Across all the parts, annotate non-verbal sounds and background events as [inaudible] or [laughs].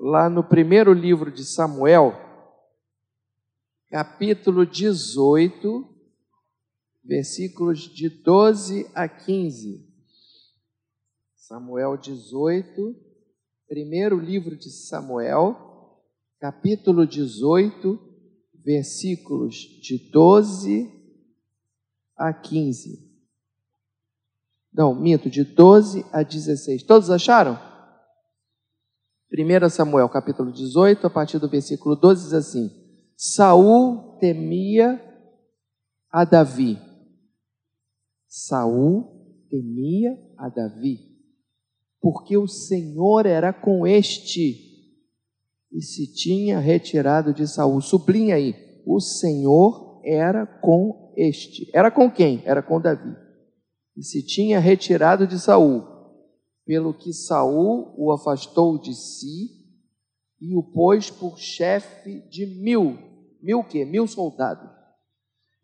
lá no primeiro livro de Samuel, capítulo 18, versículos de 12 a 15. Samuel 18, primeiro livro de Samuel, capítulo 18, versículos de 12 a 15. Não, minto, de 12 a 16. Todos acharam? 1 Samuel, capítulo 18, a partir do versículo 12, diz assim: Saul temia a Davi. Saul temia a Davi porque o Senhor era com este e se tinha retirado de Saul. Sublinha aí, o Senhor era com este. Era com quem? Era com Davi. E se tinha retirado de Saul, pelo que Saul o afastou de si e o pôs por chefe de mil, mil que? Mil soldados.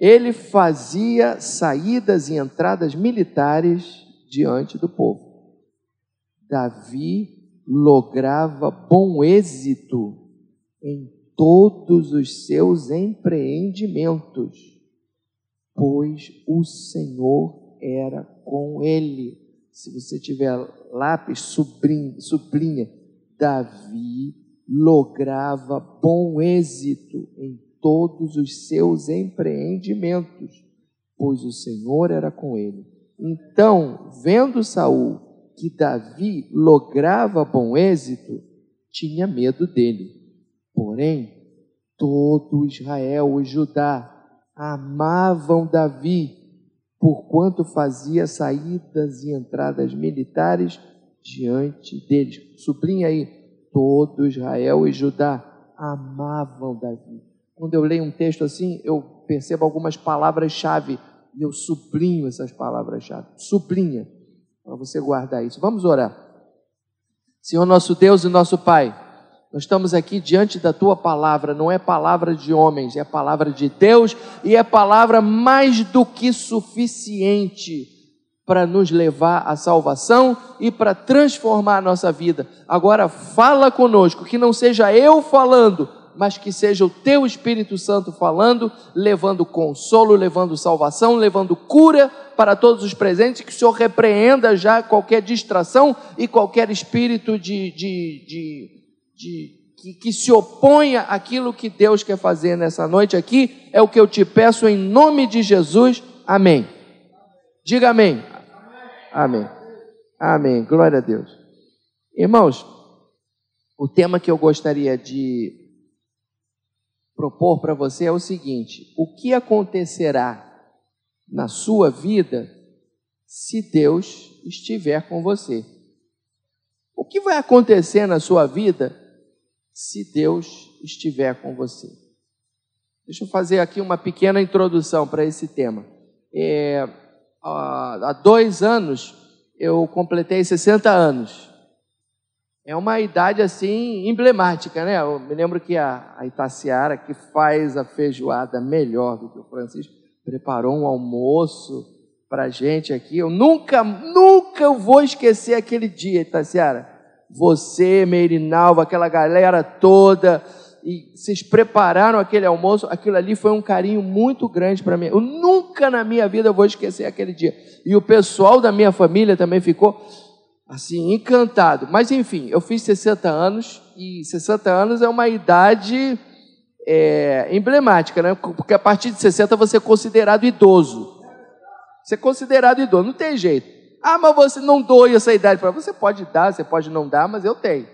Ele fazia saídas e entradas militares diante do povo. Davi lograva bom êxito em todos os seus empreendimentos, pois o Senhor era com ele. Se você tiver lápis, sublinha, sublinha Davi lograva bom êxito em todos os seus empreendimentos, pois o Senhor era com ele. Então, vendo Saul que Davi lograva bom êxito, tinha medo dele. Porém, todo Israel e Judá amavam Davi, porquanto fazia saídas e entradas militares diante deles. Sublinha aí, todo Israel e Judá amavam Davi. Quando eu leio um texto assim, eu percebo algumas palavras-chave e eu sublinho essas palavras-chave. Sublinha para você guardar isso. Vamos orar. Senhor nosso Deus e nosso Pai, nós estamos aqui diante da tua palavra, não é palavra de homens, é palavra de Deus e é palavra mais do que suficiente para nos levar à salvação e para transformar a nossa vida. Agora fala conosco, que não seja eu falando, mas que seja o teu Espírito Santo falando, levando consolo, levando salvação, levando cura para todos os presentes, que o Senhor repreenda já qualquer distração e qualquer espírito de, de, de, de que, que, se oponha àquilo que Deus quer fazer nessa noite aqui, é o que eu te peço em nome de Jesus. Amém. Diga amém. Amém. Amém. Glória a Deus. Irmãos, o tema que eu gostaria de propor para você é o seguinte: o que acontecerá na sua vida se Deus estiver com você? O que vai acontecer na sua vida se Deus estiver com você? Deixa eu fazer aqui uma pequena introdução para esse tema. É, há dois anos eu completei 60 anos é uma idade assim emblemática, né? Eu me lembro que a, a Itaciara, que faz a feijoada melhor do que o Francisco, preparou um almoço para gente aqui. Eu nunca, nunca vou esquecer aquele dia, Itaciara. Você, Meirinalva, aquela galera toda, e vocês prepararam aquele almoço, aquilo ali foi um carinho muito grande para mim. Eu nunca na minha vida vou esquecer aquele dia. E o pessoal da minha família também ficou assim, encantado. Mas enfim, eu fiz 60 anos e 60 anos é uma idade é, emblemática, né? Porque a partir de 60 você é considerado idoso. Você é considerado idoso, não tem jeito. Ah, mas você não doe essa idade para você pode dar, você pode não dar, mas eu tenho.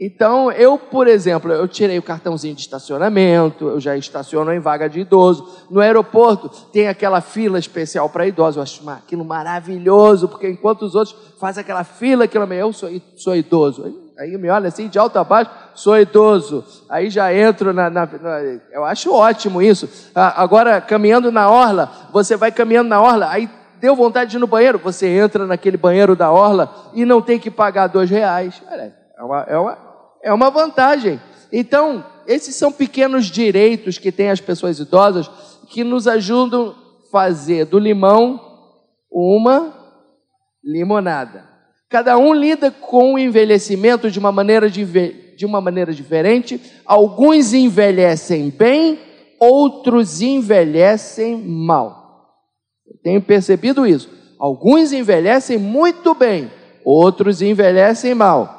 Então, eu, por exemplo, eu tirei o cartãozinho de estacionamento, eu já estaciono em vaga de idoso. No aeroporto tem aquela fila especial para idosos. Eu acho aquilo maravilhoso, porque enquanto os outros fazem aquela fila, aquilo, eu sou, sou idoso. Aí, me olha assim, de alto a baixo, sou idoso. Aí já entro na. na, na eu acho ótimo isso. Agora, caminhando na orla, você vai caminhando na orla, aí deu vontade de ir no banheiro, você entra naquele banheiro da orla e não tem que pagar dois reais. É uma, é uma é uma vantagem. Então, esses são pequenos direitos que têm as pessoas idosas que nos ajudam a fazer do limão uma limonada. Cada um lida com o envelhecimento de uma maneira de uma maneira diferente. Alguns envelhecem bem, outros envelhecem mal. Tenho percebido isso. Alguns envelhecem muito bem, outros envelhecem mal.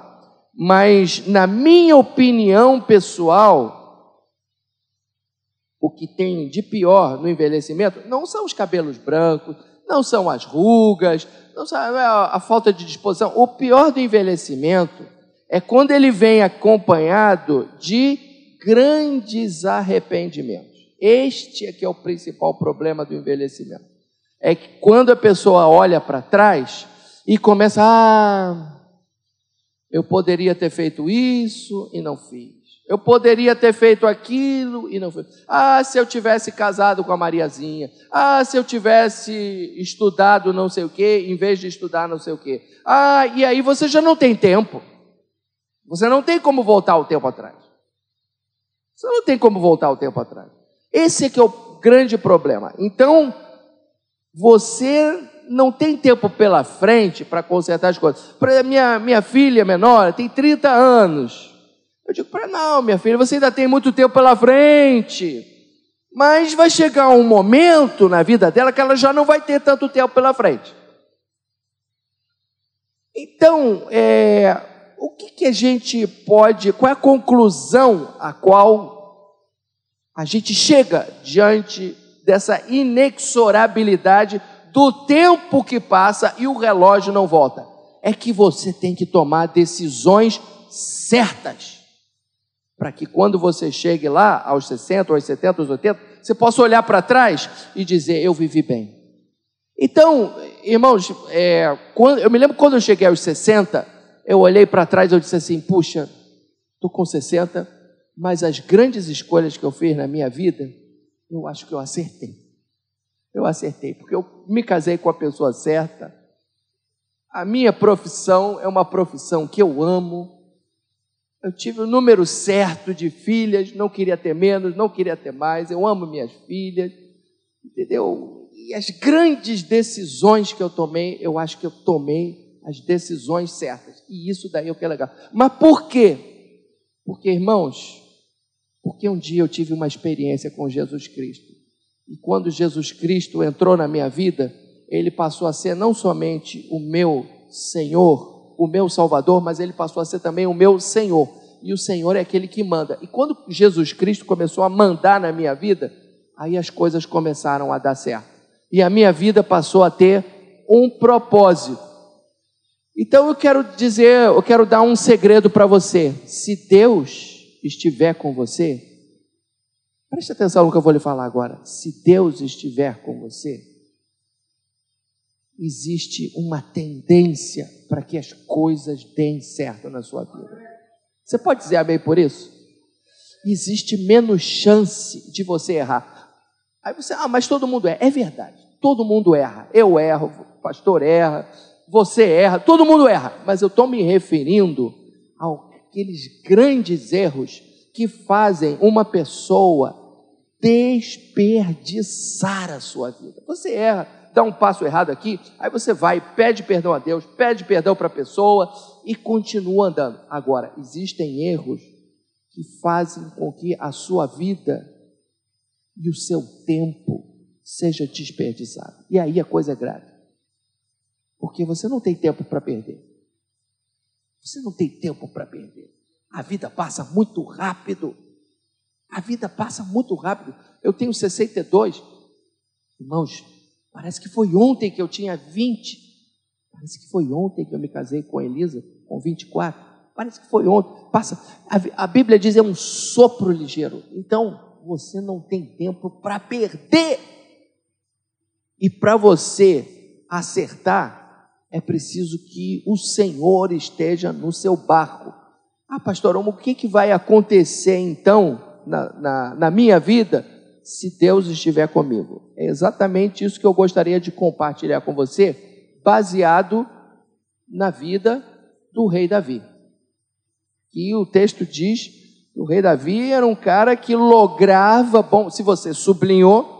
Mas, na minha opinião pessoal, o que tem de pior no envelhecimento não são os cabelos brancos, não são as rugas, não a, a falta de disposição. O pior do envelhecimento é quando ele vem acompanhado de grandes arrependimentos. Este é que é o principal problema do envelhecimento. É que quando a pessoa olha para trás e começa, ah, eu poderia ter feito isso e não fiz. Eu poderia ter feito aquilo e não fiz. Ah, se eu tivesse casado com a Mariazinha. Ah, se eu tivesse estudado não sei o quê, em vez de estudar não sei o quê. Ah, e aí você já não tem tempo. Você não tem como voltar o tempo atrás. Você não tem como voltar o tempo atrás. Esse é que é o grande problema. Então, você não tem tempo pela frente para consertar as coisas. Para minha, minha filha menor tem 30 anos. Eu digo para não, minha filha, você ainda tem muito tempo pela frente. Mas vai chegar um momento na vida dela que ela já não vai ter tanto tempo pela frente. Então, é, o que, que a gente pode, qual é a conclusão a qual a gente chega diante dessa inexorabilidade do tempo que passa e o relógio não volta. É que você tem que tomar decisões certas. Para que quando você chegue lá, aos 60, aos 70, aos 80, você possa olhar para trás e dizer: Eu vivi bem. Então, irmãos, é, quando, eu me lembro quando eu cheguei aos 60, eu olhei para trás e eu disse assim: Puxa, estou com 60, mas as grandes escolhas que eu fiz na minha vida, eu acho que eu acertei eu acertei, porque eu me casei com a pessoa certa. A minha profissão é uma profissão que eu amo. Eu tive o número certo de filhas, não queria ter menos, não queria ter mais. Eu amo minhas filhas, entendeu? E as grandes decisões que eu tomei, eu acho que eu tomei as decisões certas. E isso daí é o que é legal. Mas por quê? Porque, irmãos, porque um dia eu tive uma experiência com Jesus Cristo. E quando Jesus Cristo entrou na minha vida, ele passou a ser não somente o meu Senhor, o meu Salvador, mas ele passou a ser também o meu Senhor. E o Senhor é aquele que manda. E quando Jesus Cristo começou a mandar na minha vida, aí as coisas começaram a dar certo. E a minha vida passou a ter um propósito. Então eu quero dizer, eu quero dar um segredo para você. Se Deus estiver com você, Preste atenção no que eu vou lhe falar agora. Se Deus estiver com você, existe uma tendência para que as coisas deem certo na sua vida. Você pode dizer amém por isso? Existe menos chance de você errar. Aí você, ah, mas todo mundo erra. É verdade, todo mundo erra. Eu erro, o pastor erra, você erra, todo mundo erra. Mas eu estou me referindo àqueles grandes erros que fazem uma pessoa desperdiçar a sua vida. Você erra, dá um passo errado aqui, aí você vai, pede perdão a Deus, pede perdão para a pessoa e continua andando. Agora, existem erros que fazem com que a sua vida e o seu tempo seja desperdiçado. E aí a coisa é grave. Porque você não tem tempo para perder. Você não tem tempo para perder. A vida passa muito rápido. A vida passa muito rápido. Eu tenho 62. Irmãos, parece que foi ontem que eu tinha 20. Parece que foi ontem que eu me casei com a Elisa, com 24. Parece que foi ontem. Passa. A, a Bíblia diz é um sopro ligeiro. Então, você não tem tempo para perder. E para você acertar, é preciso que o Senhor esteja no seu barco. Ah, pastor, o que, que vai acontecer então na, na, na minha vida se Deus estiver comigo. É exatamente isso que eu gostaria de compartilhar com você, baseado na vida do rei Davi. E o texto diz que o rei Davi era um cara que lograva bom, se você sublinhou,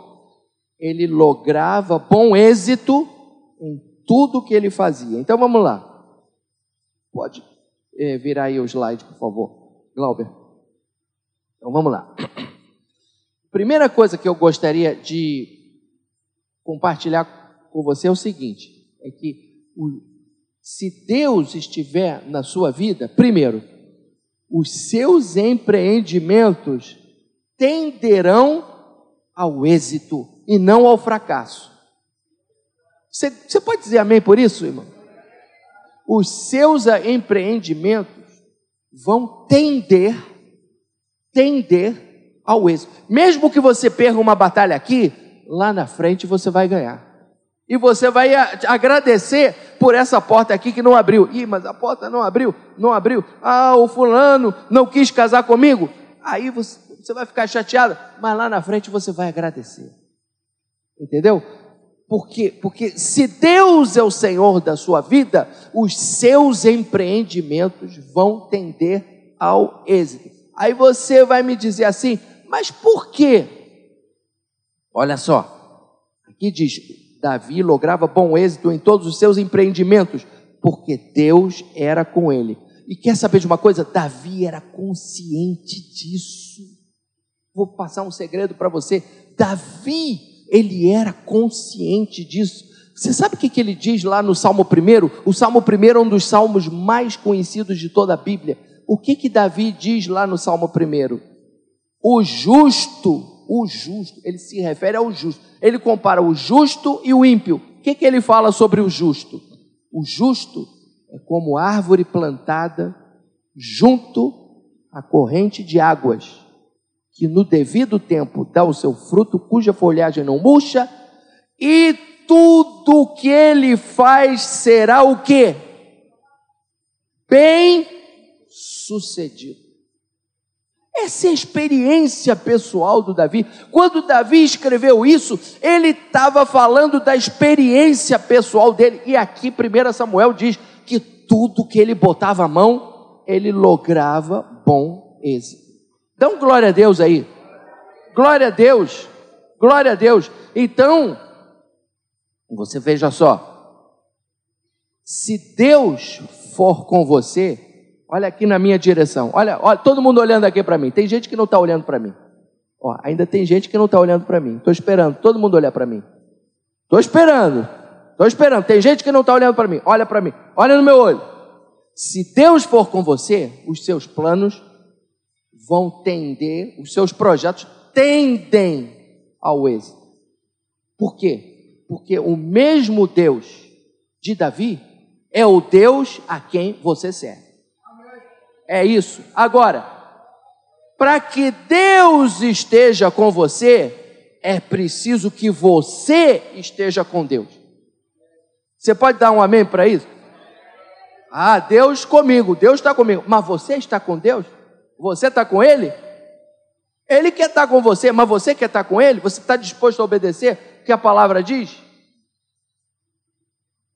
ele lograva bom êxito em tudo que ele fazia. Então vamos lá. Pode é, virar aí o slide, por favor. Glauber. Então vamos lá. [clears throat] Primeira coisa que eu gostaria de compartilhar com você é o seguinte: é que o, se Deus estiver na sua vida, primeiro, os seus empreendimentos tenderão ao êxito e não ao fracasso. Você, você pode dizer amém por isso, irmão? Os seus empreendimentos vão tender, tender ao êxito. Mesmo que você perca uma batalha aqui, lá na frente você vai ganhar. E você vai agradecer por essa porta aqui que não abriu. Ih, mas a porta não abriu, não abriu. Ah, o fulano não quis casar comigo. Aí você, você vai ficar chateado, mas lá na frente você vai agradecer. Entendeu? Por quê? Porque se Deus é o Senhor da sua vida, os seus empreendimentos vão tender ao êxito. Aí você vai me dizer assim, mas por quê? Olha só, aqui diz: Davi lograva bom êxito em todos os seus empreendimentos, porque Deus era com ele. E quer saber de uma coisa? Davi era consciente disso. Vou passar um segredo para você. Davi ele era consciente disso. Você sabe o que, que ele diz lá no Salmo 1? O Salmo 1 é um dos salmos mais conhecidos de toda a Bíblia. O que que Davi diz lá no Salmo 1? O justo, o justo, ele se refere ao justo. Ele compara o justo e o ímpio. O que que ele fala sobre o justo? O justo é como árvore plantada junto à corrente de águas que no devido tempo dá o seu fruto, cuja folhagem não murcha, e tudo que ele faz será o quê? Bem sucedido. Essa é a experiência pessoal do Davi. Quando Davi escreveu isso, ele estava falando da experiência pessoal dele. E aqui, 1 Samuel diz que tudo que ele botava a mão, ele lograva bom êxito. Dão glória a Deus aí. Glória a Deus. Glória a Deus. Então, você veja só. Se Deus for com você, olha aqui na minha direção. Olha, olha todo mundo olhando aqui para mim. Tem gente que não está olhando para mim. Ó, ainda tem gente que não está olhando para mim. Estou esperando todo mundo olhar para mim. Estou esperando. Estou esperando. Tem gente que não está olhando para mim. Olha para mim. Olha no meu olho. Se Deus for com você, os seus planos vão tender, os seus projetos tendem ao êxito. Por quê? Porque o mesmo Deus de Davi é o Deus a quem você serve. É isso. Agora, para que Deus esteja com você, é preciso que você esteja com Deus. Você pode dar um amém para isso? Ah, Deus comigo, Deus está comigo, mas você está com Deus? Você está com ele? Ele quer estar tá com você, mas você quer estar tá com ele? Você está disposto a obedecer o que a palavra diz?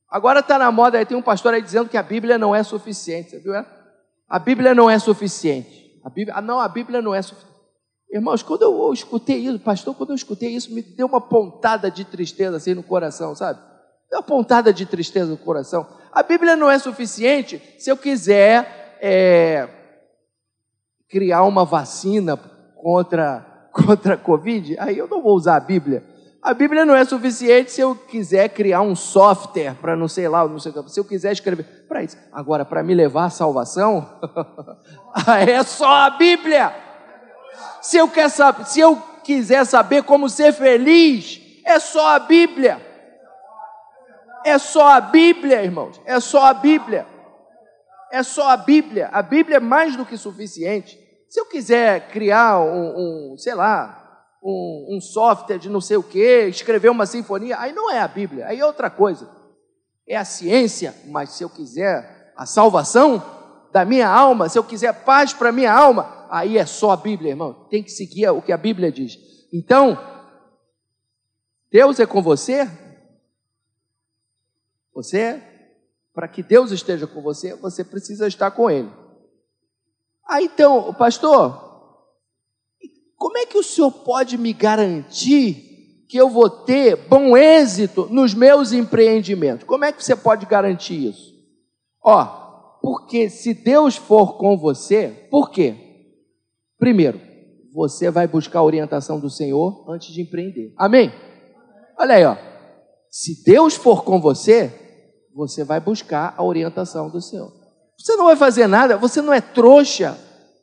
Agora está na moda aí, tem um pastor aí dizendo que a Bíblia não é suficiente, você viu? É? A Bíblia não é suficiente. A Bíblia, ah, não, a Bíblia não é suficiente. Irmãos, quando eu escutei isso, pastor, quando eu escutei isso, me deu uma pontada de tristeza assim no coração, sabe? Deu uma pontada de tristeza no coração. A Bíblia não é suficiente se eu quiser é, criar uma vacina contra, [laughs] contra a Covid, aí eu não vou usar a Bíblia. A Bíblia não é suficiente se eu quiser criar um software para não sei lá, não sei se eu quiser escrever para isso. Agora, para me levar à salvação, [laughs] é só a Bíblia. Se eu, quer saber, se eu quiser saber como ser feliz, é só a Bíblia. É só a Bíblia, irmãos. É só a Bíblia. É só a Bíblia. A Bíblia é mais do que suficiente. Se eu quiser criar um, um sei lá, um, um, software de não sei o que, escrever uma sinfonia, aí não é a Bíblia, aí é outra coisa. É a ciência, mas se eu quiser a salvação da minha alma, se eu quiser paz para minha alma, aí é só a Bíblia, irmão. Tem que seguir o que a Bíblia diz. Então, Deus é com você? Você, para que Deus esteja com você, você precisa estar com Ele. Ah, então, pastor, como é que o senhor pode me garantir que eu vou ter bom êxito nos meus empreendimentos? Como é que você pode garantir isso? Ó, porque se Deus for com você, por quê? Primeiro, você vai buscar a orientação do Senhor antes de empreender. Amém? Olha aí, ó. Se Deus for com você, você vai buscar a orientação do Senhor. Você não vai fazer nada, você não é trouxa.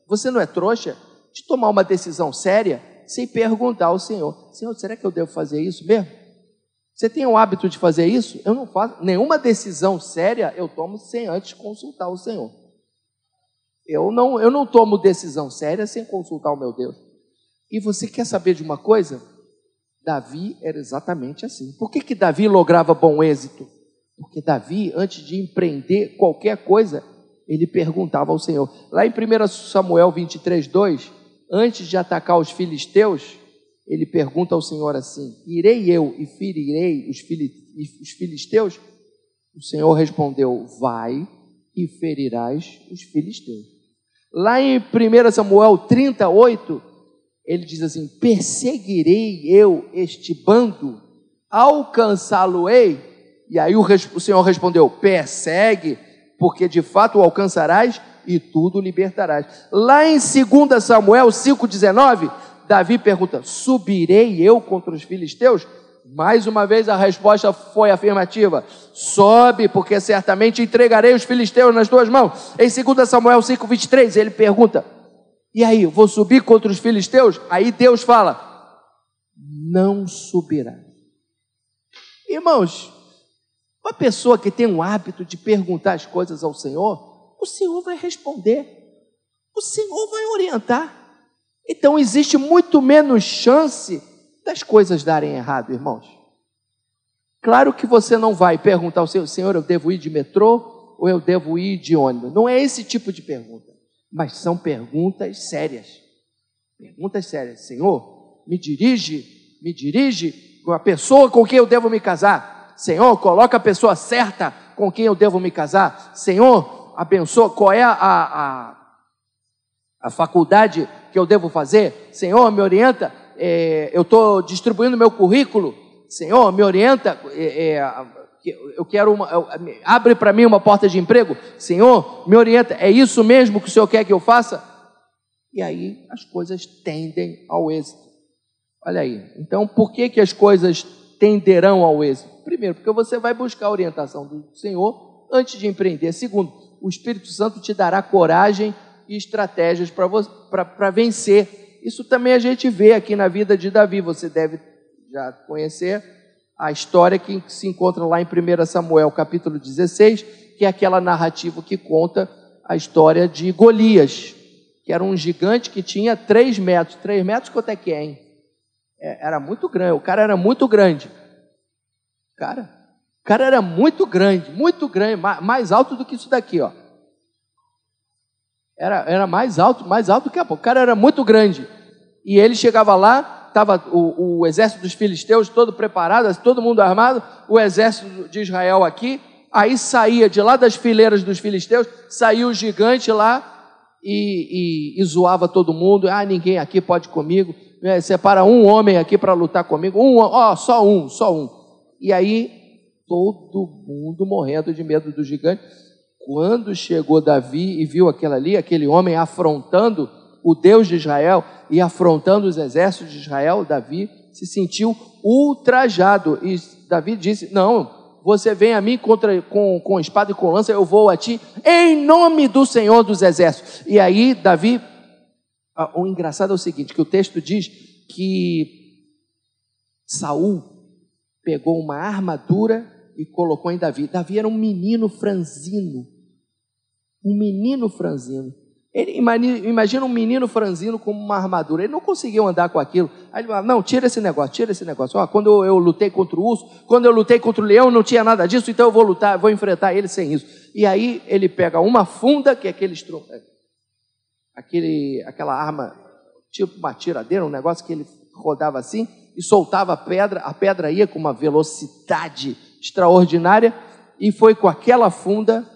Você não é trouxa de tomar uma decisão séria sem perguntar ao Senhor: Senhor, será que eu devo fazer isso mesmo? Você tem o hábito de fazer isso? Eu não faço. Nenhuma decisão séria eu tomo sem antes consultar o Senhor. Eu não, eu não tomo decisão séria sem consultar o meu Deus. E você quer saber de uma coisa? Davi era exatamente assim. Por que, que Davi lograva bom êxito? Porque Davi, antes de empreender qualquer coisa, ele perguntava ao Senhor. Lá em 1 Samuel 23, 2, antes de atacar os filisteus, ele pergunta ao Senhor assim: Irei eu e ferirei os filisteus? O Senhor respondeu: Vai e ferirás os filisteus. Lá em 1 Samuel 38, ele diz assim: Perseguirei eu este bando, alcançá-lo-ei. E aí o, o Senhor respondeu: Persegue, porque de fato o alcançarás e tudo libertarás. Lá em 2 Samuel 5,19, Davi pergunta: Subirei eu contra os filisteus? Mais uma vez a resposta foi afirmativa: Sobe, porque certamente entregarei os filisteus nas tuas mãos. Em 2 Samuel 5,23, ele pergunta: E aí, vou subir contra os filisteus? Aí Deus fala: Não subirá. Irmãos, uma pessoa que tem um hábito de perguntar as coisas ao Senhor, o Senhor vai responder, o Senhor vai orientar. Então existe muito menos chance das coisas darem errado, irmãos. Claro que você não vai perguntar ao Senhor, Senhor, eu devo ir de metrô ou eu devo ir de ônibus? Não é esse tipo de pergunta, mas são perguntas sérias. Perguntas sérias. Senhor, me dirige, me dirige com a pessoa com quem eu devo me casar. Senhor, coloca a pessoa certa com quem eu devo me casar. Senhor, abençoa, qual é a, a, a faculdade que eu devo fazer? Senhor, me orienta é, eu estou distribuindo meu currículo, Senhor, me orienta, é, é, eu quero uma, eu, abre para mim uma porta de emprego, Senhor, me orienta, é isso mesmo que o Senhor quer que eu faça? E aí as coisas tendem ao êxito. Olha aí, então por que, que as coisas tenderão ao êxito? Primeiro, porque você vai buscar a orientação do Senhor antes de empreender. Segundo, o Espírito Santo te dará coragem e estratégias para vencer isso também a gente vê aqui na vida de Davi. Você deve já conhecer a história que se encontra lá em 1 Samuel, capítulo 16, que é aquela narrativa que conta a história de Golias, que era um gigante que tinha 3 metros. 3 metros quanto é que é, hein? É, era muito grande, o cara era muito grande. Cara, o cara era muito grande, muito grande, mais alto do que isso daqui, ó. Era, era mais alto, mais alto que a O cara era muito grande. E ele chegava lá, estava o, o, exército dos filisteus todo preparado, todo mundo armado, o exército de Israel aqui. Aí saía de lá das fileiras dos filisteus, saía o gigante lá e, e, e zoava todo mundo. Ah, ninguém aqui pode comigo. É, separa um homem aqui para lutar comigo. Um, ó, só um, só um. E aí todo mundo morrendo de medo do gigante. Quando chegou Davi e viu aquela ali, aquele homem afrontando o Deus de Israel e afrontando os exércitos de Israel, Davi se sentiu ultrajado. E Davi disse: Não, você vem a mim contra, com, com espada e com lança, eu vou a ti, em nome do Senhor dos Exércitos. E aí, Davi, o engraçado é o seguinte: que o texto diz que Saul pegou uma armadura e colocou em Davi. Davi era um menino franzino. Um menino franzino. Ele imagina um menino franzino com uma armadura. Ele não conseguiu andar com aquilo. Aí ele fala: Não, tira esse negócio, tira esse negócio. Ó, quando eu, eu, lutei contra o urso, quando eu lutei contra o leão, não tinha nada disso, então eu vou lutar, vou enfrentar ele sem isso. E aí ele pega uma funda, que é aquele é, aquele, aquela arma, tipo uma tiradeira, um negócio que ele rodava assim, e soltava a pedra, a pedra ia com uma velocidade extraordinária, e foi com aquela funda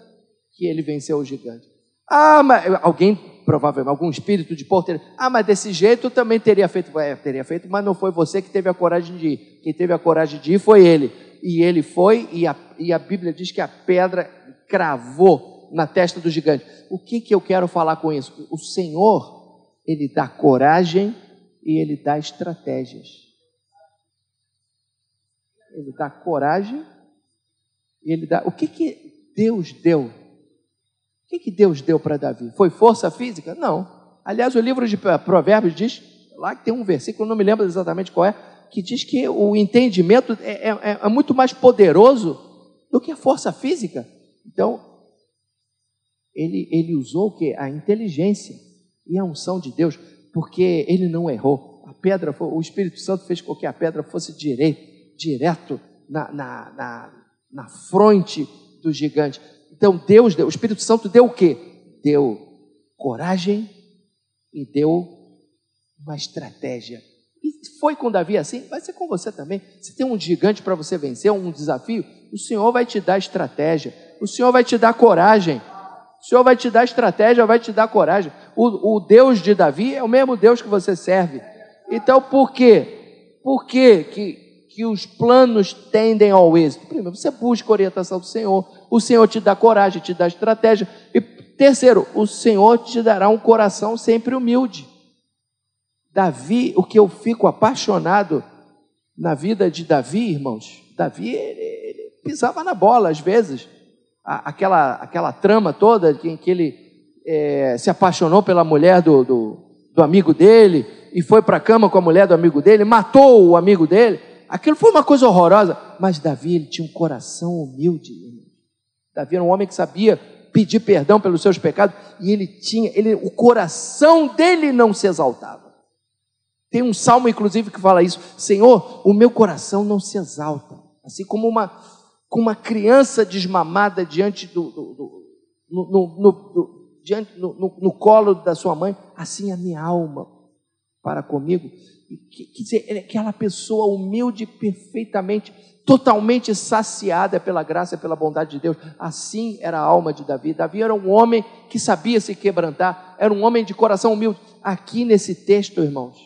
que ele venceu o gigante. Ah, mas alguém, provavelmente, algum espírito de porteiro, ah, mas desse jeito também teria feito, é, teria feito, mas não foi você que teve a coragem de ir. Quem teve a coragem de ir foi ele. E ele foi, e a, e a Bíblia diz que a pedra cravou na testa do gigante. O que, que eu quero falar com isso? O Senhor ele dá coragem e ele dá estratégias. Ele dá coragem ele dá. O que, que Deus deu? O que, que Deus deu para Davi? Foi força física? Não. Aliás, o livro de Provérbios diz, lá que tem um versículo, não me lembro exatamente qual é, que diz que o entendimento é, é, é muito mais poderoso do que a força física. Então, ele, ele usou o que? A inteligência e a unção de Deus, porque ele não errou. A pedra, o Espírito Santo fez com que a pedra fosse direito, direto na, na, na, na fronte do gigante. Então Deus deu, o Espírito Santo deu o quê? Deu coragem e deu uma estratégia. E foi com Davi assim, vai ser com você também. Se tem um gigante para você vencer, um desafio, o Senhor vai te dar estratégia, o Senhor vai te dar coragem. O Senhor vai te dar estratégia, vai te dar coragem. O, o Deus de Davi é o mesmo Deus que você serve. Então, por quê? Por quê que, que os planos tendem ao êxito? Primeiro, você busca a orientação do Senhor. O Senhor te dá coragem, te dá estratégia. E terceiro, o Senhor te dará um coração sempre humilde. Davi, o que eu fico apaixonado na vida de Davi, irmãos, Davi ele, ele pisava na bola às vezes aquela, aquela trama toda em que ele é, se apaixonou pela mulher do, do, do amigo dele e foi para a cama com a mulher do amigo dele, matou o amigo dele. Aquilo foi uma coisa horrorosa. Mas Davi, ele tinha um coração humilde. Davi era um homem que sabia pedir perdão pelos seus pecados e ele tinha, ele, o coração dele não se exaltava. Tem um salmo, inclusive, que fala isso: Senhor, o meu coração não se exalta. Assim como uma, com uma criança desmamada diante do, do, do no, no, no, diante, no, no, colo da sua mãe, assim a minha alma para comigo. Quer dizer, é aquela pessoa humilde, perfeitamente, totalmente saciada pela graça pela bondade de Deus. Assim era a alma de Davi. Davi era um homem que sabia se quebrantar, era um homem de coração humilde. Aqui nesse texto, irmãos,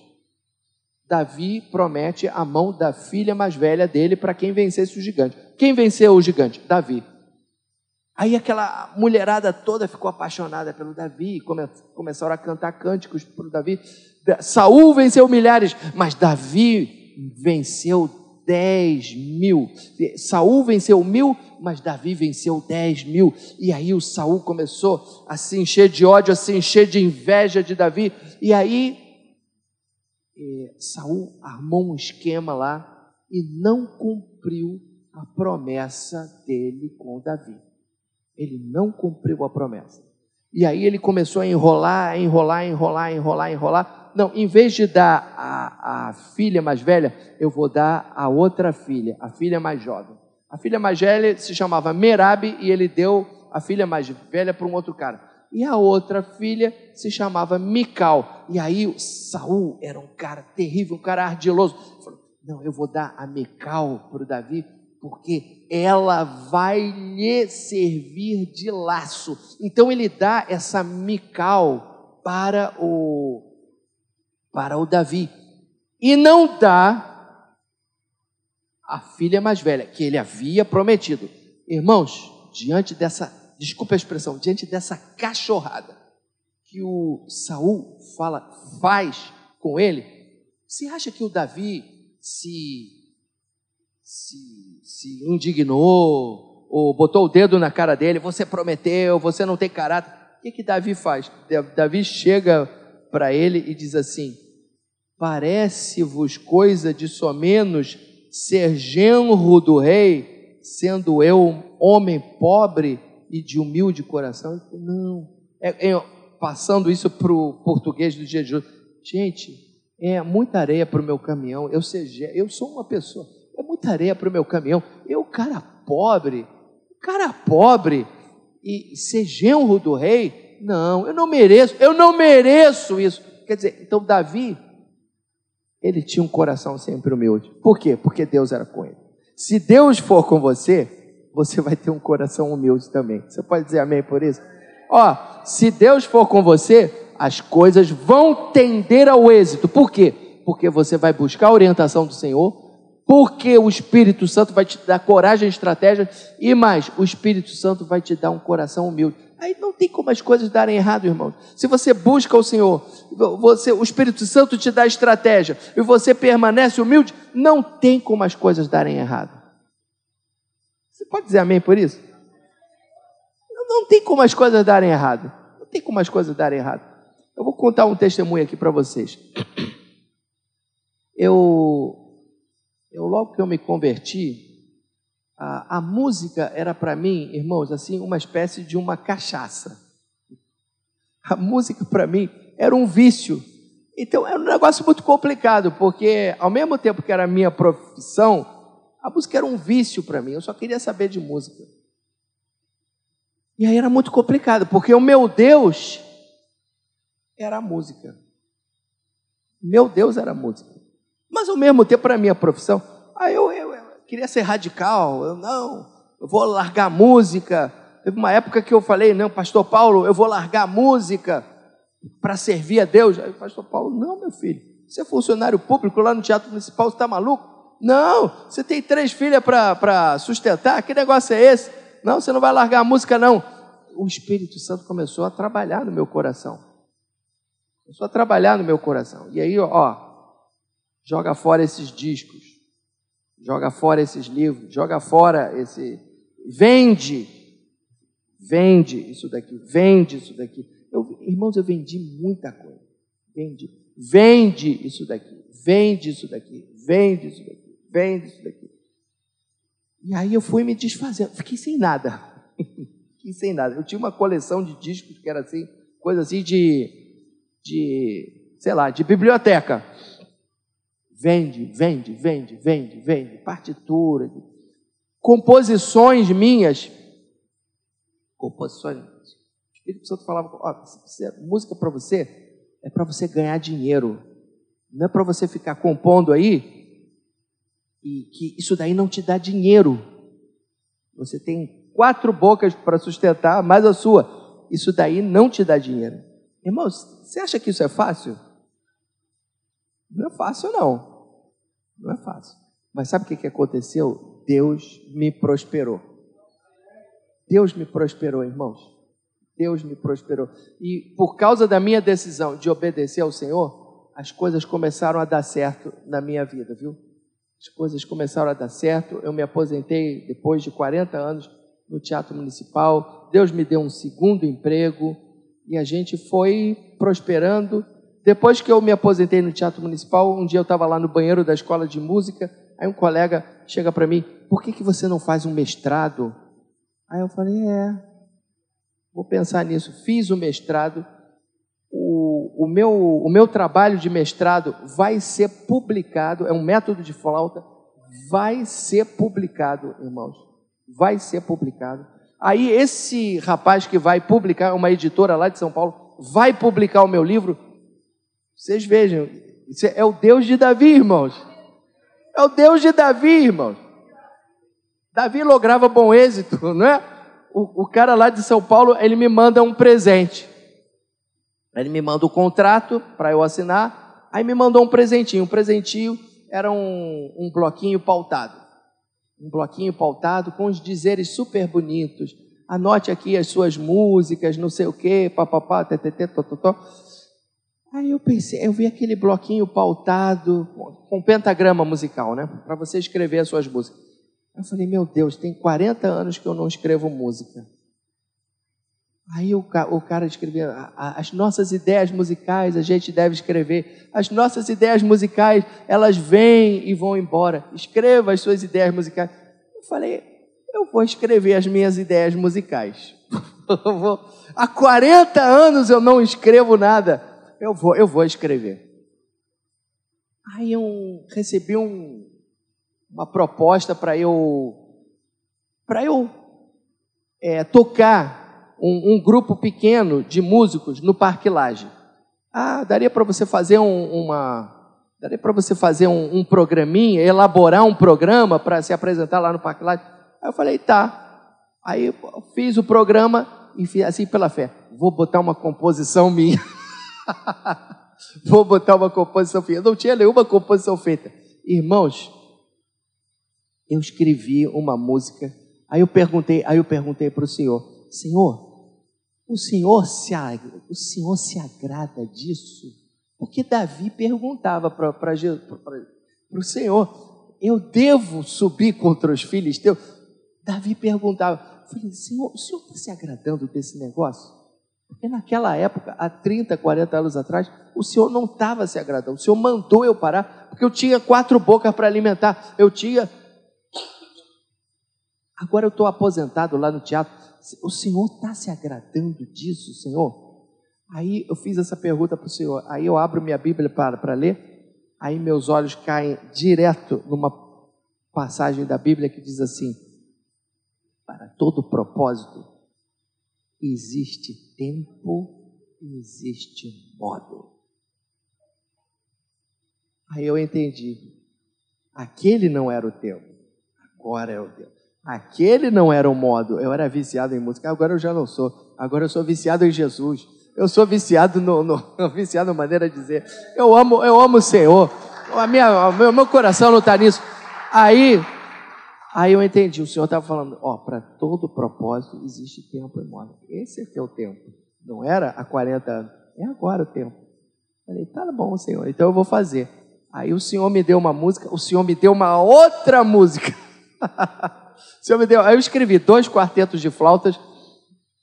Davi promete a mão da filha mais velha dele para quem vencesse o gigante. Quem venceu o gigante? Davi. Aí aquela mulherada toda ficou apaixonada pelo Davi, come, começaram a cantar cânticos para o Davi. Saul venceu milhares, mas Davi venceu dez mil. Saul venceu mil, mas Davi venceu dez mil. E aí o Saul começou a se encher de ódio, a se encher de inveja de Davi. E aí é, Saul armou um esquema lá e não cumpriu a promessa dele com Davi. Ele não cumpriu a promessa. E aí ele começou a enrolar, enrolar, enrolar, enrolar, enrolar. Não, em vez de dar a, a filha mais velha, eu vou dar a outra filha, a filha mais jovem. A filha mais velha se chamava Merabe e ele deu a filha mais velha para um outro cara e a outra filha se chamava Mical. E aí Saul era um cara terrível, um cara ardiloso. Falou: Não, eu vou dar a Mical para o Davi, porque ela vai lhe servir de laço. Então ele dá essa Mical para o para o Davi e não dá a filha mais velha que ele havia prometido. Irmãos, diante dessa desculpa a expressão, diante dessa cachorrada que o Saul fala, faz com ele, você acha que o Davi se, se, se indignou ou botou o dedo na cara dele? Você prometeu, você não tem caráter. O que, que Davi faz? Davi chega para ele e diz assim: Parece-vos coisa de somenos ser genro do rei, sendo eu homem pobre e de humilde coração? Não. É, é, passando isso para o português do dia de hoje. Gente, é muita areia para o meu caminhão. Eu, seja, eu sou uma pessoa, é muita areia para o meu caminhão. Eu, cara pobre, cara pobre, e ser genro do rei? Não, eu não mereço, eu não mereço isso. Quer dizer, então Davi, ele tinha um coração sempre humilde. Por quê? Porque Deus era com ele. Se Deus for com você, você vai ter um coração humilde também. Você pode dizer amém por isso? Ó, se Deus for com você, as coisas vão tender ao êxito. Por quê? Porque você vai buscar a orientação do Senhor, Porque o Espírito Santo vai te dar coragem e estratégia. E mais, o Espírito Santo vai te dar um coração humilde. Aí não tem como as coisas darem errado, irmão. Se você busca o Senhor, você, o Espírito Santo te dá estratégia e você permanece humilde, não tem como as coisas darem errado. Você pode dizer amém por isso? Não tem como as coisas darem errado. Não tem como as coisas darem errado. Eu vou contar um testemunho aqui para vocês. Eu eu logo que eu me converti, a, a música era para mim, irmãos, assim, uma espécie de uma cachaça. A música para mim era um vício. Então era um negócio muito complicado, porque ao mesmo tempo que era minha profissão, a música era um vício para mim. Eu só queria saber de música. E aí era muito complicado, porque o meu Deus era a música. Meu Deus era a música. Mas ao mesmo tempo, para minha profissão, aí eu, eu, eu, queria ser radical. Eu não, eu vou largar a música. Teve uma época que eu falei, não, pastor Paulo, eu vou largar a música para servir a Deus. Aí o pastor Paulo, não, meu filho, você é funcionário público lá no Teatro Municipal, você está maluco? Não, você tem três filhas para sustentar, que negócio é esse? Não, você não vai largar a música, não. O Espírito Santo começou a trabalhar no meu coração. Começou a trabalhar no meu coração. E aí, ó, joga fora esses discos, joga fora esses livros, joga fora esse. Vende, vende isso daqui, vende isso daqui. Eu, irmãos, eu vendi muita coisa. Vende, vende isso daqui, vende isso daqui, vende isso daqui, vende isso daqui. E aí eu fui me desfazendo, fiquei sem nada. [laughs] fiquei sem nada. Eu tinha uma coleção de discos que era assim, coisa assim de, de sei lá, de biblioteca. Vende, vende, vende, vende, vende. Partitura, composições minhas. Composições. O Espírito Santo falava: ó, música para você é para você ganhar dinheiro. Não é para você ficar compondo aí e que isso daí não te dá dinheiro. Você tem quatro bocas para sustentar, mais a sua. Isso daí não te dá dinheiro. Irmãos, você acha que isso é fácil? Não é fácil, não. Não é fácil. Mas sabe o que aconteceu? Deus me prosperou. Deus me prosperou, irmãos. Deus me prosperou. E por causa da minha decisão de obedecer ao Senhor, as coisas começaram a dar certo na minha vida, viu? As coisas começaram a dar certo. Eu me aposentei depois de 40 anos no Teatro Municipal. Deus me deu um segundo emprego e a gente foi prosperando depois que eu me aposentei no Teatro Municipal, um dia eu estava lá no banheiro da escola de música, aí um colega chega para mim, por que, que você não faz um mestrado? Aí eu falei, é, vou pensar nisso. Fiz o mestrado, o, o, meu, o meu trabalho de mestrado vai ser publicado, é um método de flauta, vai ser publicado, irmãos, vai ser publicado. Aí esse rapaz que vai publicar, uma editora lá de São Paulo, vai publicar o meu livro, vocês vejam, é o Deus de Davi, irmãos. É o Deus de Davi, irmãos. Davi lograva bom êxito, [laughs] não é? O, o cara lá de São Paulo, ele me manda um presente. Ele me manda o contrato para eu assinar. Aí me mandou um presentinho. Um presentinho era um, um bloquinho pautado. Um bloquinho pautado com os dizeres super bonitos. Anote aqui as suas músicas, não sei o quê, papapá, ttt, tototó. Aí eu pensei, eu vi aquele bloquinho pautado com pentagrama musical, né? Para você escrever as suas músicas. Eu falei, meu Deus, tem 40 anos que eu não escrevo música. Aí o, o cara escrevia, as nossas ideias musicais a gente deve escrever. As nossas ideias musicais, elas vêm e vão embora. Escreva as suas ideias musicais. Eu falei, eu vou escrever as minhas ideias musicais. [laughs] Há 40 anos eu não escrevo nada eu vou, eu vou escrever. Aí eu recebi um, uma proposta para eu, para eu é, tocar um, um, grupo pequeno de músicos no Parque Laje. Ah, daria para você fazer um, uma, daria para você fazer um, um, programinha, elaborar um programa para se apresentar lá no Parque Laje. Aí eu falei, tá. Aí eu fiz o programa e fiz assim pela fé. Vou botar uma composição minha. [laughs] [laughs] Vou botar uma composição feita. Não tinha nenhuma composição feita. Irmãos, eu escrevi uma música. Aí eu perguntei, aí eu perguntei para o Senhor, Senhor, o Senhor se o Senhor se agrada disso? Porque Davi perguntava para o Senhor, eu devo subir contra os filisteus? Davi perguntava, falei, Senhor, o Senhor está se agradando desse negócio? Porque naquela época, há 30, 40 anos atrás, o Senhor não estava se agradando. O Senhor mandou eu parar, porque eu tinha quatro bocas para alimentar. Eu tinha. Agora eu estou aposentado lá no teatro. O Senhor está se agradando disso, Senhor? Aí eu fiz essa pergunta para o Senhor. Aí eu abro minha Bíblia para, ler. Aí meus olhos caem direto numa passagem da Bíblia que diz assim: Para todo propósito existe tempo e existe modo. Aí eu entendi. Aquele não era o tempo, agora é o tempo. Aquele não era o modo. Eu era viciado em música, agora eu já não sou. Agora eu sou viciado em Jesus. Eu sou viciado no, no [laughs] viciado na maneira de dizer. Eu amo, eu amo o Senhor. A minha, meu, meu coração não está nisso. Aí Aí eu entendi, o Senhor estava falando, ó, para todo propósito existe tempo e modo. Esse é que é o tempo. Não era há 40 anos, é agora o tempo. Falei, tá bom, Senhor, então eu vou fazer. Aí o Senhor me deu uma música, o Senhor me deu uma outra música. [laughs] o Senhor me deu, aí eu escrevi dois quartetos de flautas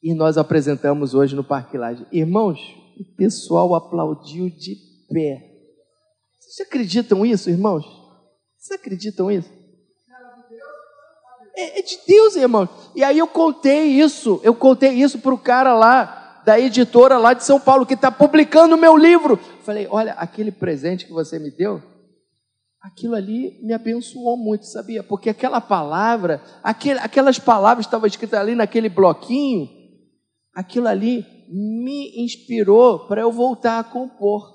e nós apresentamos hoje no Parque Laje. Irmãos, o pessoal aplaudiu de pé. Vocês acreditam isso, irmãos? Vocês acreditam isso? É, é de Deus, irmão. E aí eu contei isso, eu contei isso para o cara lá, da editora lá de São Paulo, que está publicando o meu livro. Falei, olha, aquele presente que você me deu, aquilo ali me abençoou muito, sabia? Porque aquela palavra, aquele, aquelas palavras que estavam escritas ali naquele bloquinho, aquilo ali me inspirou para eu voltar a compor.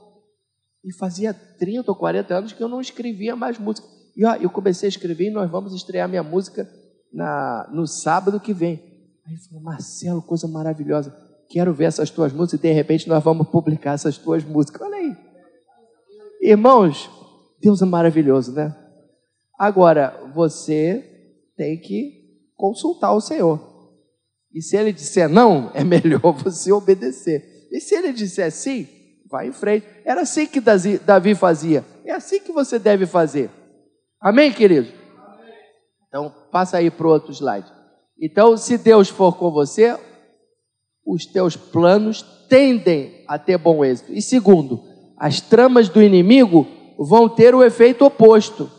E fazia 30 ou 40 anos que eu não escrevia mais música. E ó, eu comecei a escrever e nós vamos estrear minha música na, no sábado que vem. Aí ele falou, Marcelo, coisa maravilhosa. Quero ver essas tuas músicas e de repente nós vamos publicar essas tuas músicas. Olha aí. Irmãos, Deus é maravilhoso, né? Agora, você tem que consultar o Senhor. E se ele disser não, [laughs] é melhor você obedecer. E se ele disser sim, vai em frente. Era assim que Davi fazia. É assim que você deve fazer. Amém, querido? Então, passa aí para o outro slide. Então, se Deus for com você, os teus planos tendem a ter bom êxito. E segundo, as tramas do inimigo vão ter o efeito oposto.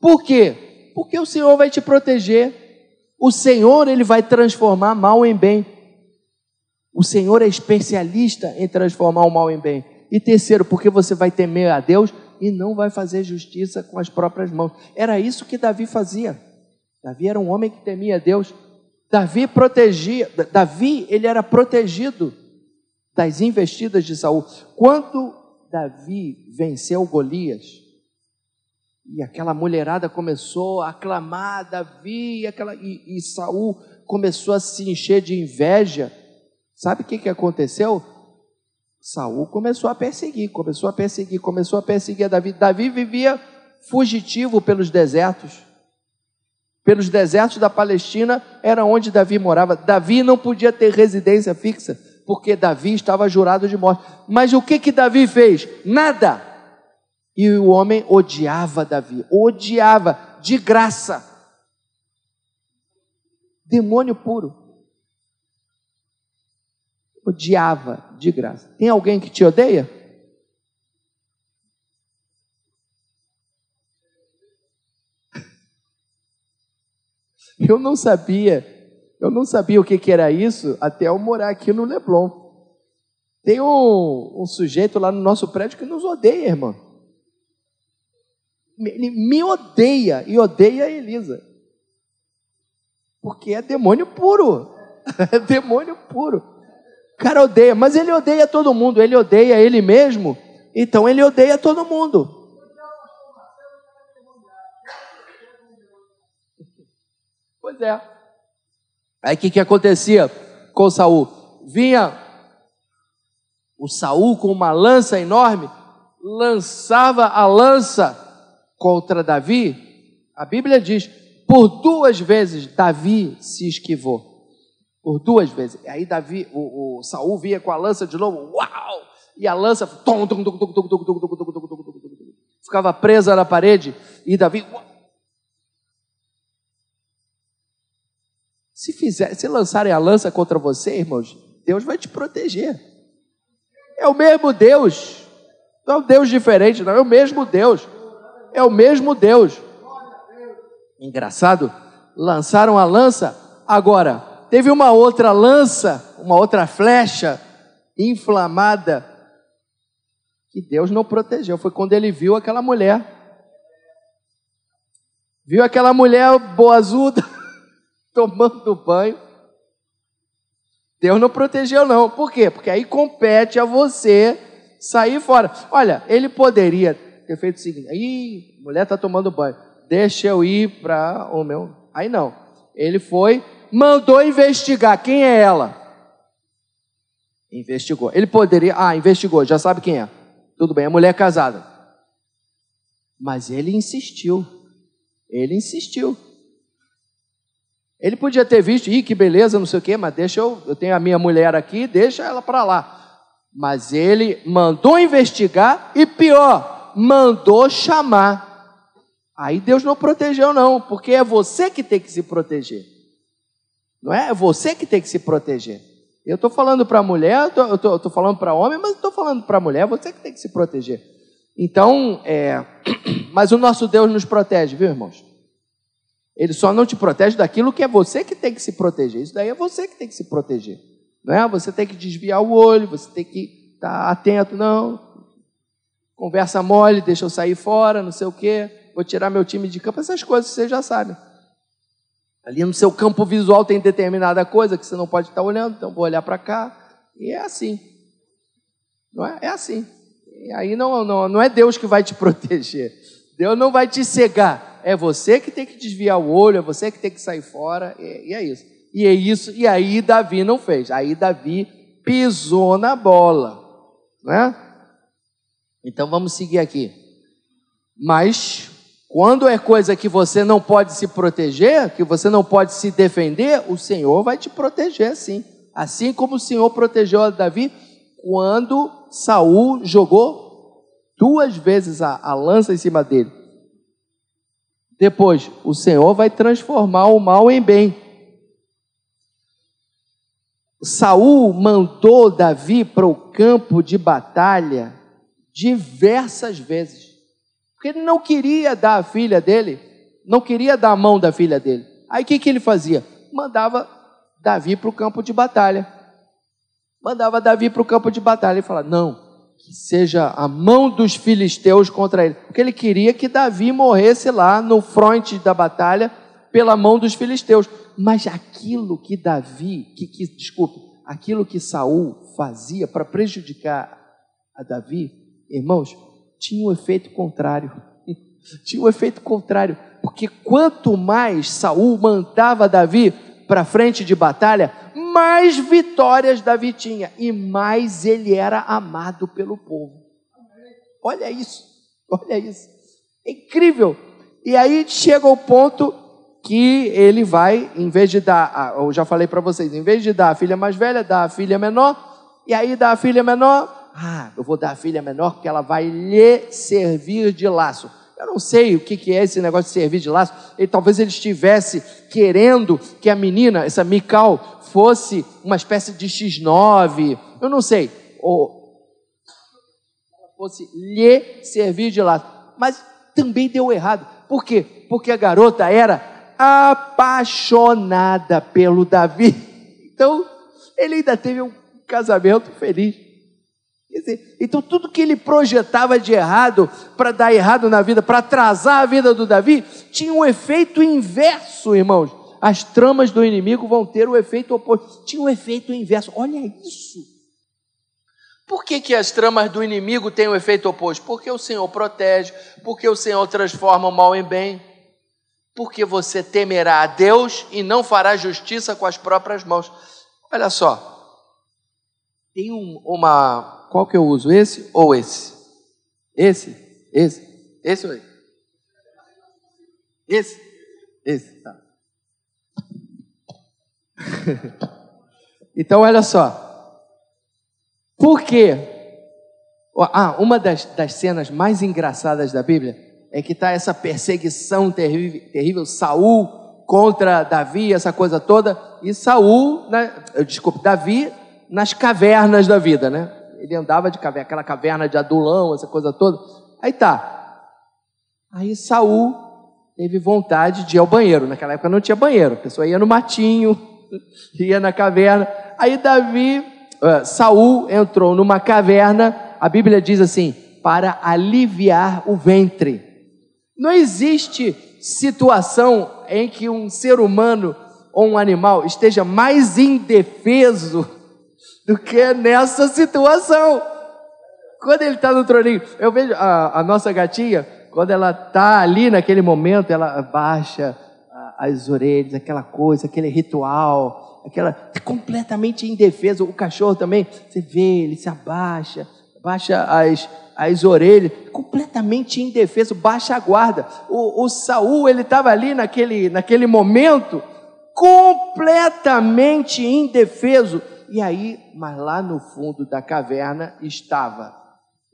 Por quê? Porque o Senhor vai te proteger. O Senhor, ele vai transformar mal em bem. O Senhor é especialista em transformar o mal em bem. E terceiro, porque você vai temer a Deus e não vai fazer justiça com as próprias mãos. Era isso que Davi fazia. Davi era um homem que temia Deus. Davi protegia, Davi, ele era protegido das investidas de Saul. Quando Davi venceu Golias, e aquela mulherada começou a aclamar Davi, e, aquela, e, e Saul começou a se encher de inveja. Sabe o que, que aconteceu? Saul começou a perseguir, começou a perseguir, começou a perseguir a Davi. Davi vivia fugitivo pelos desertos pelos desertos da Palestina, era onde Davi morava. Davi não podia ter residência fixa, porque Davi estava jurado de morte. Mas o que que Davi fez? Nada. E o homem odiava Davi, odiava de graça. Demônio puro. Odiava de graça. Tem alguém que te odeia? Eu não sabia, eu não sabia o que, que era isso até eu morar aqui no Leblon. Tem um, um sujeito lá no nosso prédio que nos odeia, irmão. Ele me odeia e odeia a Elisa. Porque é demônio puro. [laughs] É demônio puro. O cara odeia, mas ele odeia todo mundo. Ele odeia ele mesmo. Então ele odeia todo mundo. Pois é. Aí o que, que acontecia com Saul? Vinha o Saul com uma lança enorme, lançava a lança contra Davi. A Bíblia diz: Por duas vezes Davi se esquivou. Por duas vezes. Aí Davi, o, o Saul via com a lança de novo, uau! E a lança ficava presa na parede e Davi uau, Se, fizer, se lançarem a lança contra você, irmãos, Deus vai te proteger. É o mesmo Deus. Não é um Deus diferente, não. É o mesmo Deus. É o mesmo Deus. Engraçado, lançaram a lança. Agora, teve uma outra lança, uma outra flecha inflamada que Deus não protegeu. Foi quando ele viu aquela mulher. Viu aquela mulher boazuda tomando banho. Deus não protegeu, não. Por quê? Porque aí compete a você sair fora. Olha, ele poderia ter feito o seguinte: aí, mulher está tomando banho, deixa eu ir para o meu. Aí não. Ele foi, mandou investigar quem é ela. Investigou. Ele poderia, ah, investigou, já sabe quem é. Tudo bem, a mulher é casada. Mas ele insistiu. Ele insistiu. Ele podia ter visto, ih, que beleza, não sei o quê, mas deixa eu, eu tenho a minha mulher aqui, deixa ela para lá. Mas ele mandou investigar e pior, mandou chamar. Aí Deus não protegeu, não, porque é você que tem que se proteger. Não é? É você que tem que se proteger. Eu estou falando para mulher, eu estou falando para homem, mas estou falando para a mulher, você que tem que se proteger. Então, é, [clears throat] mas o nosso Deus nos protege, viu, irmãos? Ele só não te protege daquilo que é você que tem que se proteger. Isso daí é você que tem que se proteger. Não é? Você tem que desviar o olho, você tem que estar atento, não. Conversa mole, deixa eu sair fora, não sei o quê. Vou tirar meu time de campo, essas coisas você já sabe. Ali no seu campo visual tem determinada coisa que você não pode estar olhando, então vou olhar para cá. E é assim. Não é? É assim. E aí não, não, não é Deus que vai te [laughs] proteger. Deus não vai te cegar é você que tem que desviar o olho, é você que tem que sair fora, e, e é isso. E é isso, e aí Davi não fez. Aí Davi pisou na bola, né? Então vamos seguir aqui. Mas quando é coisa que você não pode se proteger, que você não pode se defender, o Senhor vai te proteger sim. Assim como o Senhor protegeu a Davi quando Saul jogou duas vezes a, a lança em cima dele. Depois, o Senhor vai transformar o mal em bem. Saul mandou Davi para o campo de batalha diversas vezes. Porque ele não queria dar a filha dele, não queria dar a mão da filha dele. Aí o que, que ele fazia? Mandava Davi para o campo de batalha. Mandava Davi para o campo de batalha e falava: Não, que seja a mão dos filisteus contra ele, porque ele queria que Davi morresse lá no fronte da batalha pela mão dos filisteus. Mas aquilo que Davi, que, que desculpe, aquilo que Saul fazia para prejudicar a Davi, irmãos, tinha um efeito contrário. [laughs] tinha um efeito contrário, porque quanto mais Saul mandava Davi para frente de batalha, mais vitórias Davi tinha e mais ele era amado pelo povo. Olha isso, olha isso, é incrível. E aí chega o ponto que ele vai, em vez de dar, eu já falei para vocês, em vez de dar a filha mais velha, dá a filha menor, e aí dá a filha menor, ah, eu vou dar a filha menor porque ela vai lhe servir de laço. Eu não sei o que, é esse negócio de servir de laço. Ele, talvez ele estivesse querendo que a menina, essa Mical, fosse uma espécie de X9. Eu não sei. Ou fosse lhe servir de laço. Mas também deu errado. Por quê? Porque a garota era apaixonada pelo Davi. [laughs] Então, ele ainda teve um casamento feliz. Dizer, então, tudo que ele projetava de errado, para dar errado na vida, para atrasar a vida do Davi, tinha um efeito inverso, irmãos. As tramas do inimigo vão ter o efeito oposto. Tinha um efeito inverso. Olha isso. Por que, que as tramas do inimigo têm o um efeito oposto? Porque o Senhor protege, porque o Senhor transforma o mal em bem, porque você temerá a Deus e não fará justiça com as próprias mãos. Olha só, tem um, uma qual que eu uso? Esse ou esse? Esse? Esse? Esse ou esse? Esse? Esse tá. [laughs] então, olha só. Por quê? Ah, uma das, das cenas mais engraçadas da Bíblia é que está essa perseguição terrível, terrível, Saul contra Davi, essa coisa toda, e Saul, né, desculpe, Davi nas cavernas da vida, né? Ele andava de caverna, aquela caverna de Adulão, essa coisa toda. Aí tá. Aí Saul teve vontade de ir ao banheiro. Naquela época não tinha banheiro, a pessoa ia no matinho, [laughs] ia na caverna. Aí Davi, uh, Saul entrou numa caverna, a Bíblia diz assim, para aliviar o ventre. Não existe situação em que um ser humano ou um animal esteja mais indefeso do que nessa situação. Quando ele está no troninho, eu vejo a, a, nossa gatinha, quando ela está ali naquele momento, ela baixa as orelhas, aquela coisa, aquele ritual, aquela completamente indefeso. O cachorro também, você vê, ele se abaixa, baixa as, as orelhas, completamente indefeso, baixa a guarda. O, o Saul, ele estava ali naquele, naquele momento, completamente indefeso. E aí, mas lá no fundo da caverna estava,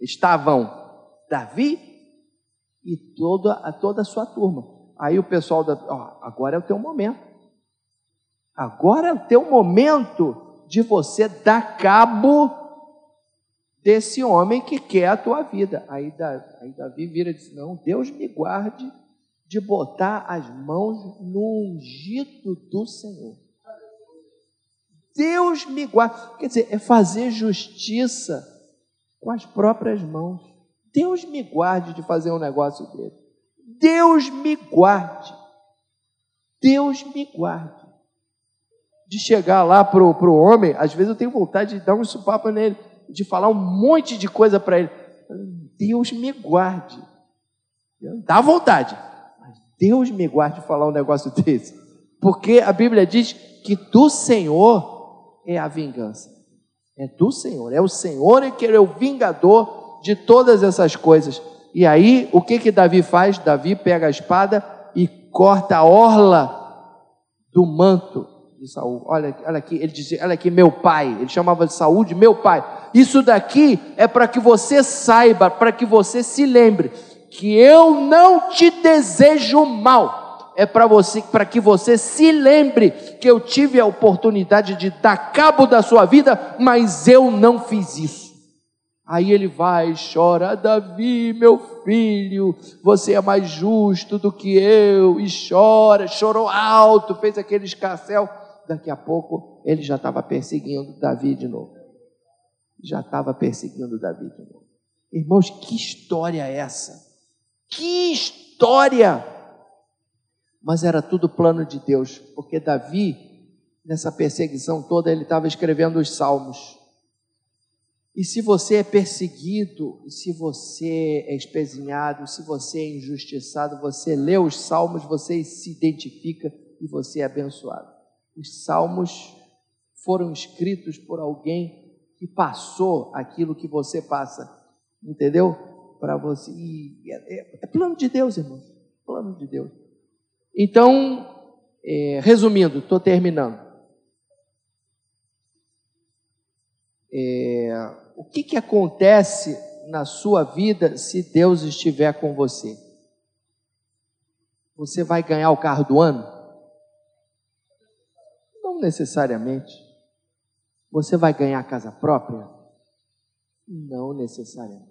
estavam Davi e toda a toda a sua turma. Aí o pessoal da, ó, agora é o teu momento. Agora é o teu momento de você dar cabo desse homem que quer a tua vida. Aí, Davi vira e diz: Não, Deus me guarde de botar as mãos no ungido do Senhor. Deus me guarde. Quer dizer, é fazer justiça com as próprias mãos. Deus me guarde de fazer um negócio dele. Deus me guarde. Deus me guarde. De chegar lá para o homem, às vezes eu tenho vontade de dar um supapo nele, de falar um monte de coisa para ele. Deus me guarde. Dá vontade. Mas Deus me guarde de falar um negócio [laughs] desse. Porque a Bíblia diz que do Senhor é a vingança. É do Senhor. É o Senhor que é o vingador de todas essas coisas. E aí, o que que Davi faz? Davi pega a espada e corta a orla do manto de Saul. Olha, olha aqui, ele dizia, olha aqui, meu pai. Ele chamava de Saul de meu pai. Isso daqui é para que você saiba, para que você se lembre que eu não te desejo mal é para você, para que você se lembre que eu tive a oportunidade de dar cabo da sua vida, mas eu não fiz isso. Aí ele vai, chora, Davi, meu filho, você é mais justo do que eu, e chora, chorou alto, fez aquele escarcel. Daqui a pouco ele já estava perseguindo Davi de novo. Já estava perseguindo Davi de novo. Irmãos, que história é essa? Que história! Mas era tudo plano de Deus, porque Davi, nessa perseguição toda, ele estava escrevendo os salmos. E se você é perseguido, se você é espezinhado, se você é injustiçado, você lê os salmos, você se identifica e você é abençoado. Os salmos foram escritos por alguém que passou aquilo que você passa, entendeu? Para você. E é, é, é plano de Deus, irmão. Plano de Deus. Então, é, resumindo, estou terminando. É, o que, que acontece na sua vida se Deus estiver com você? Você vai ganhar o carro do ano? Não necessariamente. Você vai ganhar casa própria? Não necessariamente.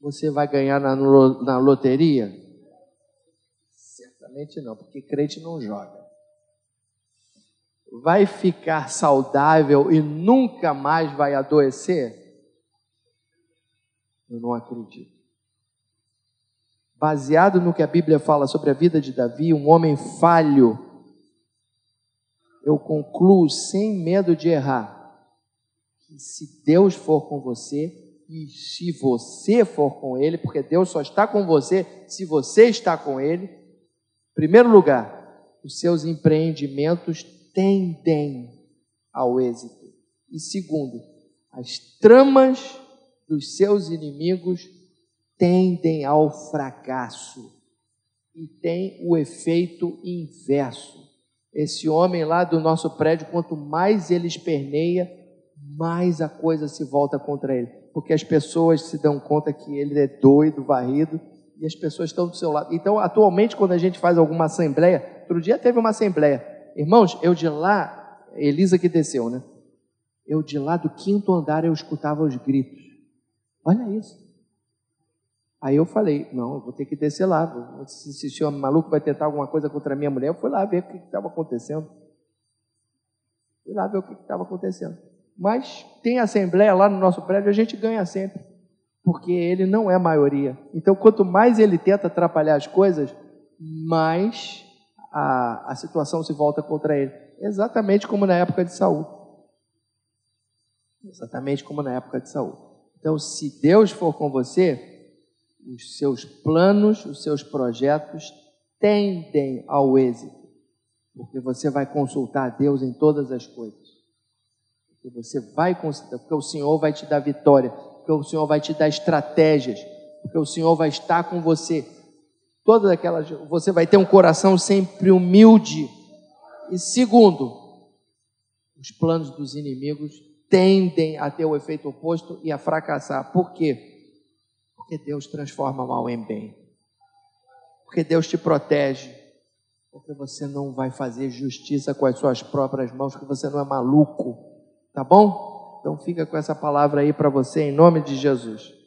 Você vai ganhar na, na loteria? Certamente não, porque crente não joga. Vai ficar saudável e nunca mais vai adoecer? Eu não acredito. Baseado no que a Bíblia fala sobre a vida de Davi, um homem falho, eu concluo sem medo de errar que se Deus for com você, e se você for com Ele, porque Deus só está com você se você está com Ele, primeiro lugar, os seus empreendimentos tendem ao êxito. E segundo, as tramas dos seus inimigos tendem ao fracasso. e tem o efeito inverso. Esse homem lá do nosso prédio, quanto mais ele esperneia, mais a coisa se volta contra ele. Porque as pessoas se dão conta que ele é doido, varrido, e as pessoas estão do seu lado. Então, atualmente, quando a gente faz alguma assembleia, outro dia teve uma assembleia. Irmãos, eu de lá, Elisa que desceu, né? Eu de lá do quinto andar eu escutava os gritos. Olha isso. Aí eu falei, não, eu vou ter que descer lá. Se, se, se o maluco vai tentar alguma coisa contra a minha mulher, eu fui lá ver o que estava acontecendo. Fui lá ver o que estava acontecendo. Mas tem assembleia lá no nosso prédio, a gente ganha sempre. Porque ele não é maioria. Então, quanto mais ele tenta atrapalhar as coisas, mais a, a situação se volta contra ele. Exatamente como na época de Saul. Exatamente como na época de Saul. Então, se Deus for com você, os seus planos, os seus projetos tendem ao êxito, porque você vai consultar Deus em todas as coisas. Porque você vai consultar, porque o Senhor vai te dar vitória, porque o Senhor vai te dar estratégias, porque o Senhor vai estar com você. Todas aquelas, você vai ter um coração sempre humilde. E segundo, os planos dos inimigos tendem a ter o efeito oposto e a fracassar. Por quê? Porque Deus transforma mal em bem. Porque Deus te protege. Porque você não vai fazer justiça com as suas próprias mãos, porque você não é maluco. Tá bom? Então fica com essa palavra aí para você em nome de Jesus.